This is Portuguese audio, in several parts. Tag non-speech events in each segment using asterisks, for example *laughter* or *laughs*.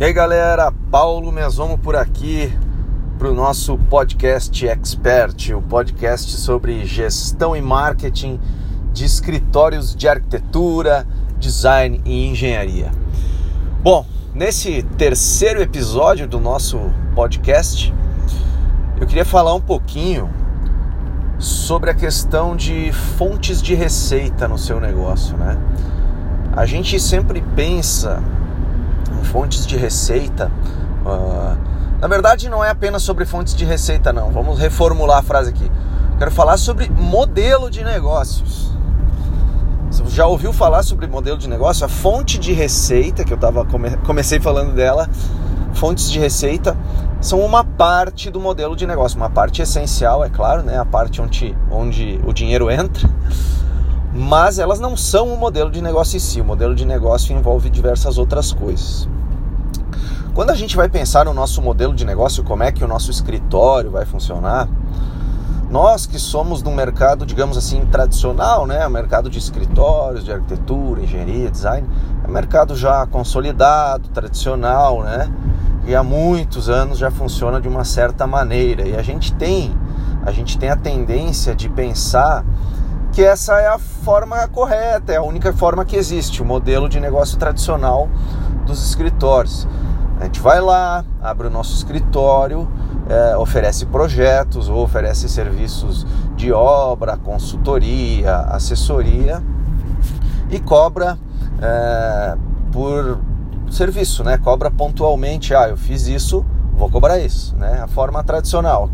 E aí galera, Paulo Mesomo por aqui para o nosso podcast Expert, o podcast sobre gestão e marketing de escritórios de arquitetura, design e engenharia. Bom, nesse terceiro episódio do nosso podcast, eu queria falar um pouquinho sobre a questão de fontes de receita no seu negócio, né? A gente sempre pensa fontes de receita. Uh, na verdade, não é apenas sobre fontes de receita, não. Vamos reformular a frase aqui. Quero falar sobre modelo de negócios. Você já ouviu falar sobre modelo de negócio? A fonte de receita, que eu tava come comecei falando dela, fontes de receita são uma parte do modelo de negócio, uma parte essencial, é claro, né? A parte onde, onde o dinheiro entra mas elas não são o modelo de negócio em si. O modelo de negócio envolve diversas outras coisas. Quando a gente vai pensar no nosso modelo de negócio, como é que o nosso escritório vai funcionar, nós que somos no mercado, digamos assim, tradicional, né, mercado de escritórios, de arquitetura, engenharia, design, é um mercado já consolidado, tradicional, né, e há muitos anos já funciona de uma certa maneira. E a gente tem, a gente tem a tendência de pensar que essa é a forma correta, é a única forma que existe, o modelo de negócio tradicional dos escritórios. A gente vai lá, abre o nosso escritório, é, oferece projetos ou oferece serviços de obra, consultoria, assessoria e cobra é, por serviço, né? Cobra pontualmente, ah, eu fiz isso, vou cobrar isso, né? A forma tradicional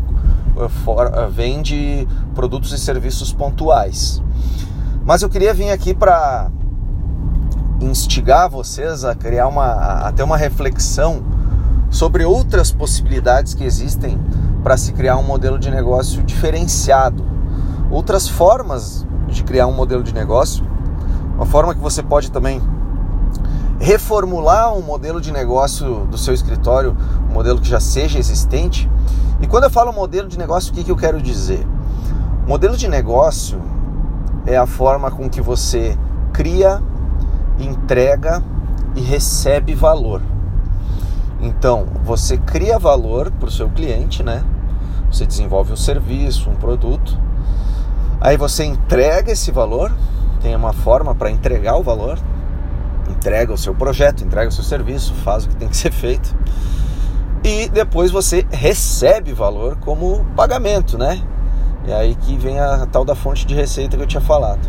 vende produtos e serviços pontuais. Mas eu queria vir aqui para instigar vocês a criar uma a ter uma reflexão sobre outras possibilidades que existem para se criar um modelo de negócio diferenciado, outras formas de criar um modelo de negócio, uma forma que você pode também reformular um modelo de negócio do seu escritório, um modelo que já seja existente e quando eu falo modelo de negócio, o que, que eu quero dizer? Modelo de negócio é a forma com que você cria, entrega e recebe valor. Então, você cria valor para o seu cliente, né? Você desenvolve um serviço, um produto. Aí você entrega esse valor, tem uma forma para entregar o valor, entrega o seu projeto, entrega o seu serviço, faz o que tem que ser feito e depois você recebe valor como pagamento, né? É aí que vem a tal da fonte de receita que eu tinha falado.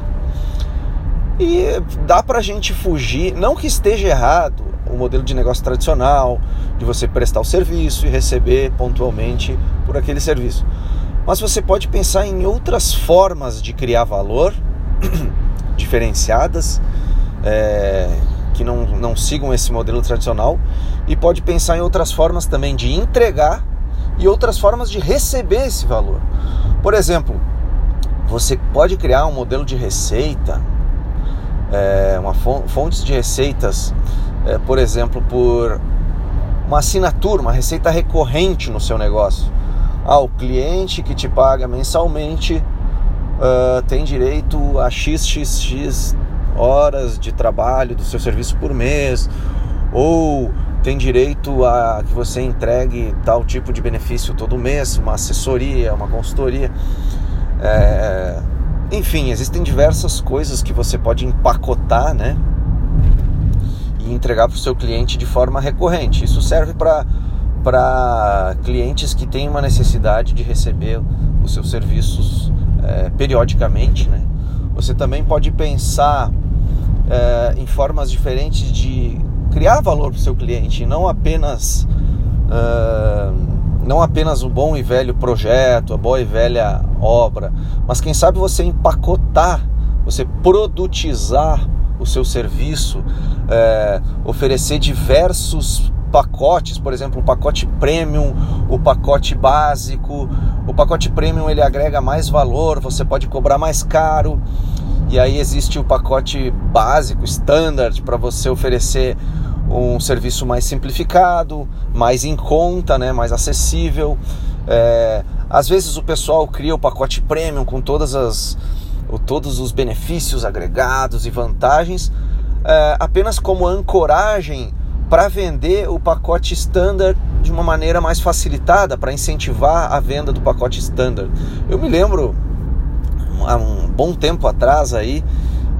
E dá pra gente fugir, não que esteja errado o modelo de negócio tradicional, de você prestar o serviço e receber pontualmente por aquele serviço. Mas você pode pensar em outras formas de criar valor *clears throat* diferenciadas, é, que não, não sigam esse modelo tradicional e pode pensar em outras formas também de entregar e outras formas de receber esse valor. Por exemplo, você pode criar um modelo de receita, é, uma fontes de receitas, é, por exemplo, por uma assinatura, uma receita recorrente no seu negócio. Ah, o cliente que te paga mensalmente uh, tem direito a xxx horas de trabalho do seu serviço por mês, ou tem direito a que você entregue tal tipo de benefício todo mês, uma assessoria, uma consultoria. É... Enfim, existem diversas coisas que você pode empacotar, né? E entregar para o seu cliente de forma recorrente. Isso serve para clientes que têm uma necessidade de receber os seus serviços é, periodicamente, né? Você também pode pensar é, em formas diferentes de criar valor para o seu cliente, não apenas uh, não apenas o bom e velho projeto, a boa e velha obra, mas quem sabe você empacotar, você produtizar o seu serviço, uh, oferecer diversos pacotes, por exemplo, o pacote premium, o pacote básico. O pacote premium ele agrega mais valor, você pode cobrar mais caro. E aí existe o pacote básico, standard, para você oferecer um serviço mais simplificado, mais em conta, né, mais acessível. É, às vezes o pessoal cria o pacote premium com todas as, todos os benefícios agregados e vantagens, é, apenas como ancoragem para vender o pacote standard de uma maneira mais facilitada, para incentivar a venda do pacote standard. Eu me lembro há um bom tempo atrás aí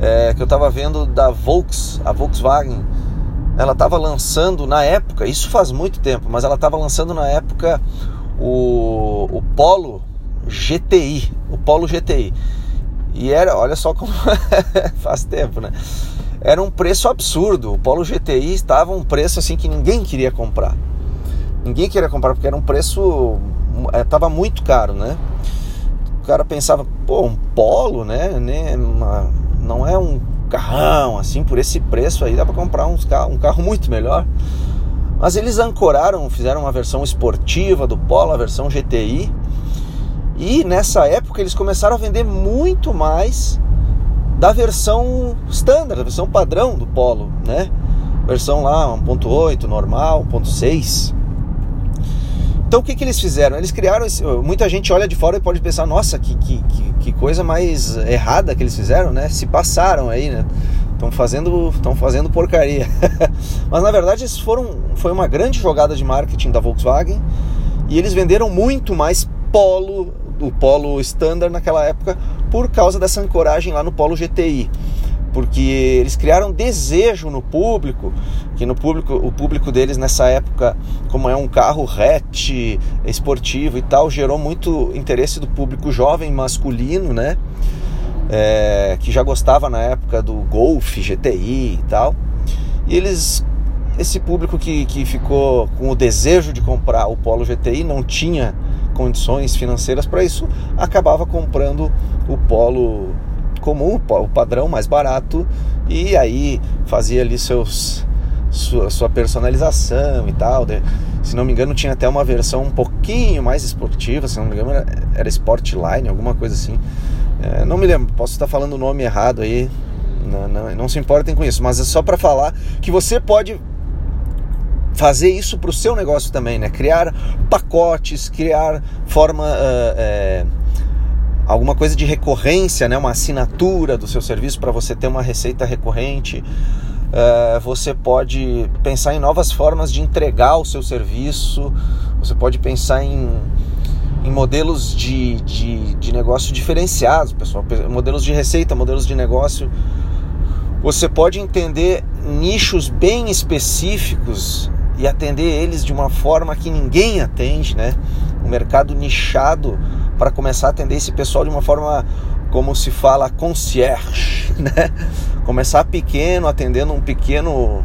é, que eu estava vendo da Volks, a Volkswagen, ela estava lançando na época, isso faz muito tempo, mas ela estava lançando na época o, o Polo GTI, o Polo GTI. E era, olha só como *laughs* faz tempo, né? Era um preço absurdo. O Polo GTI estava um preço assim que ninguém queria comprar. Ninguém queria comprar porque era um preço estava é, muito caro, né? Cara pensava, pô, um Polo, né? Uma, não é um carrão assim por esse preço aí dá para comprar uns, um carro muito melhor. Mas eles ancoraram, fizeram uma versão esportiva do Polo, a versão GTI e nessa época eles começaram a vender muito mais da versão standard, da versão padrão do Polo, né? Versão lá 1.8, normal, 1.6. Então o que, que eles fizeram? Eles criaram. Esse, muita gente olha de fora e pode pensar, nossa, que, que, que coisa mais errada que eles fizeram, né? Se passaram aí, né? Estão fazendo, estão fazendo porcaria. *laughs* Mas na verdade isso foram, foi uma grande jogada de marketing da Volkswagen e eles venderam muito mais Polo o Polo Standard naquela época por causa dessa ancoragem lá no Polo GTI porque eles criaram desejo no público, que no público, o público deles nessa época, como é um carro hatch esportivo e tal, gerou muito interesse do público jovem masculino, né? É, que já gostava na época do Golf GTI e tal. E eles, esse público que, que ficou com o desejo de comprar o Polo GTI não tinha condições financeiras para isso, acabava comprando o polo comum, o padrão mais barato, e aí fazia ali seus sua, sua personalização e tal. Se não me engano, tinha até uma versão um pouquinho mais esportiva, se não me engano, era, era Sportline, alguma coisa assim. É, não me lembro, posso estar falando o nome errado aí, não, não, não se importem com isso, mas é só para falar que você pode fazer isso para o seu negócio também, né? Criar pacotes, criar forma uh, alguma coisa de recorrência, né? Uma assinatura do seu serviço para você ter uma receita recorrente. Uh, você pode pensar em novas formas de entregar o seu serviço. Você pode pensar em, em modelos de, de, de negócio diferenciados, pessoal. Modelos de receita, modelos de negócio. Você pode entender nichos bem específicos e atender eles de uma forma que ninguém atende, né? Um mercado nichado para começar a atender esse pessoal de uma forma como se fala concierge, *laughs* né? Começar pequeno, atendendo um pequeno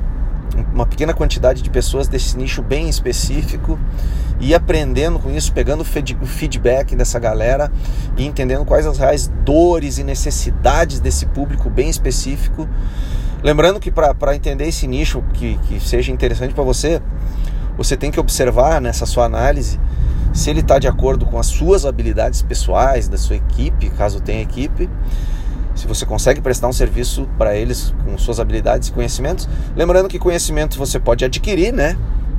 uma pequena quantidade de pessoas desse nicho bem específico e aprendendo com isso, pegando o feedback dessa galera e entendendo quais as reais dores e necessidades desse público bem específico Lembrando que para entender esse nicho que, que seja interessante para você, você tem que observar nessa sua análise se ele está de acordo com as suas habilidades pessoais, da sua equipe, caso tenha equipe, se você consegue prestar um serviço para eles com suas habilidades e conhecimentos. Lembrando que conhecimento você pode adquirir, né?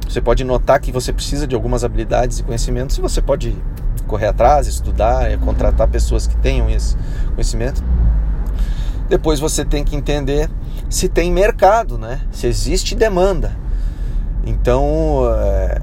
Você pode notar que você precisa de algumas habilidades e conhecimentos e você pode correr atrás, estudar, contratar pessoas que tenham esse conhecimento. Depois você tem que entender se tem mercado, né? Se existe demanda. Então, é,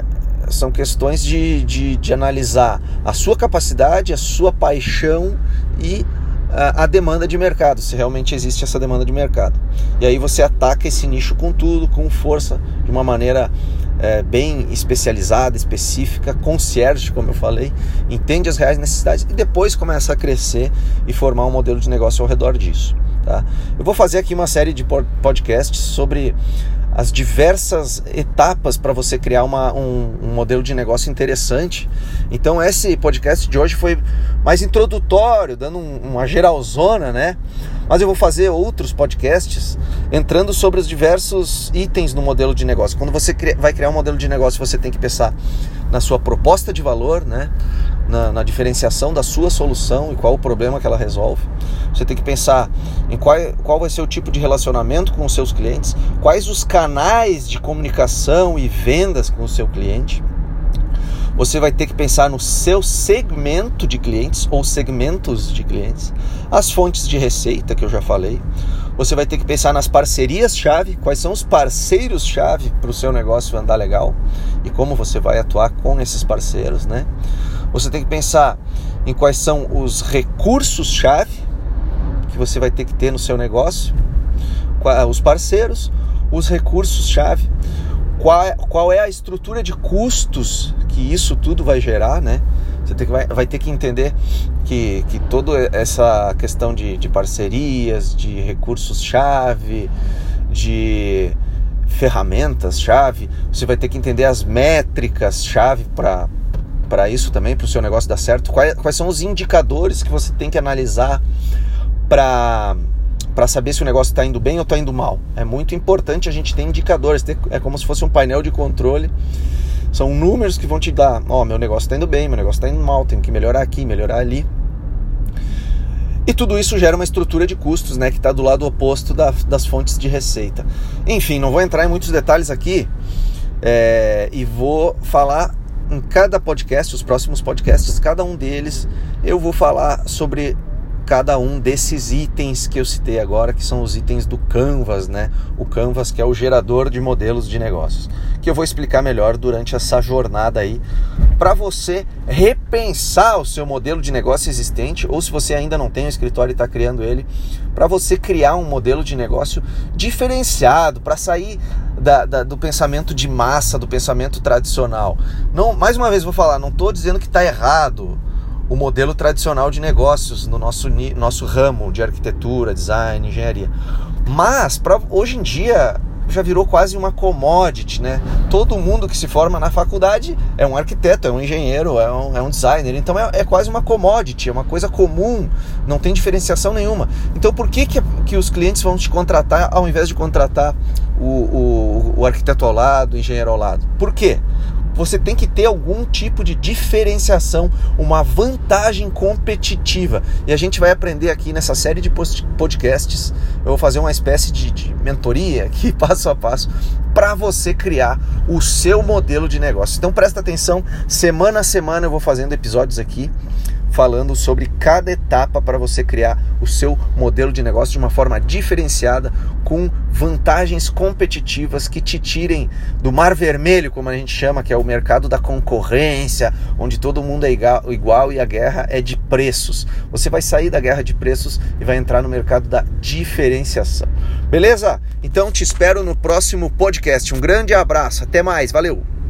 são questões de, de, de, analisar a sua capacidade, a sua paixão e a, a, demanda de mercado, se realmente existe essa demanda de mercado. E aí você ataca esse nicho com tudo, com força, de uma maneira é, bem especializada, específica, concierge, como eu falei, entende as reais necessidades e depois começa a crescer e formar um modelo de negócio ao redor disso. Tá? Eu vou fazer aqui uma série de podcasts sobre as diversas etapas para você criar uma, um, um, modelo de negócio interessante. Então esse podcast de hoje foi mais introdutório, dando um, uma geralzona, né? Mas eu vou fazer outros podcasts entrando sobre os diversos itens no modelo de negócio. Quando você vai criar um modelo de negócio, você tem que pensar na sua proposta de valor, né? Na, na, diferenciação da sua solução e qual o problema que ela resolve. Você tem que pensar em qual, qual vai ser o tipo de relacionamento com os seus clientes, quais os canais de comunicação e vendas com o seu cliente. Você vai ter que pensar no seu segmento de clientes ou segmentos de clientes, as fontes de receita que eu já falei, Você vai ter que pensar nas parcerias-chave, quais são os parceiros-chave para o seu negócio andar legal e como você vai atuar com esses parceiros, né? Você tem que pensar em quais são os recursos-chave que você vai ter que ter no seu negócio, os parceiros, os recursos-chave, qual, qual é a estrutura de custos que isso tudo vai gerar, né? Você tem que, vai, vai ter que entender que, que toda essa questão de, de parcerias, de recursos-chave, de ferramentas-chave, você vai ter que entender as métricas-chave para para isso também, para o seu negócio dar certo? Quais, quais são os indicadores que você tem que analisar para para saber se o negócio está indo bem ou está indo mal. É muito importante a gente ter indicadores, ter, é como se fosse um painel de controle. São números que vão te dar, ó, oh, meu negócio está indo bem, meu negócio está indo mal, tenho que melhorar aqui, melhorar ali. E tudo isso gera uma estrutura de custos, né, que está do lado oposto da, das fontes de receita. Enfim, não vou entrar em muitos detalhes aqui é, e vou falar em cada podcast, os próximos podcasts, cada um deles, eu vou falar sobre cada um desses itens que eu citei agora, que são os itens do Canvas, né? O Canvas que é o gerador de modelos de negócios, que eu vou explicar melhor durante essa jornada aí, para você repensar o seu modelo de negócio existente, ou se você ainda não tem um escritório e está criando ele, para você criar um modelo de negócio diferenciado, para sair da, da, do pensamento de massa, do pensamento tradicional. Não, mais uma vez vou falar, não estou dizendo que está errado o modelo tradicional de negócios no nosso, nosso ramo de arquitetura, design, engenharia. Mas pra, hoje em dia já virou quase uma commodity, né? Todo mundo que se forma na faculdade é um arquiteto, é um engenheiro, é um, é um designer. Então é, é, quase uma commodity, é uma coisa comum, não tem diferenciação nenhuma. Então por que, que, que os clientes vão te contratar ao invés de contratar o, o, o arquiteto ao lado, o engenheiro ao lado? Por quê? Você tem que ter algum tipo de diferenciação, uma vantagem competitiva. E a gente vai aprender aqui nessa série de podcasts. Eu vou fazer uma espécie de, de mentoria aqui, *laughs* passo a passo, para você criar o seu modelo de negócio. Então presta atenção, semana a semana eu vou fazendo episódios aqui falando sobre cada etapa para você criar o seu modelo de negócio de uma forma diferenciada, com vantagens competitivas que te tirem do mar vermelho, como a gente chama, que é o mercado da concorrência, onde todo mundo é igual e a guerra é de preços. Você vai sair da guerra de preços e vai entrar no mercado da diferenciação. Beleza? Então te espero no próximo podcast. Um grande abraço, até mais, valeu!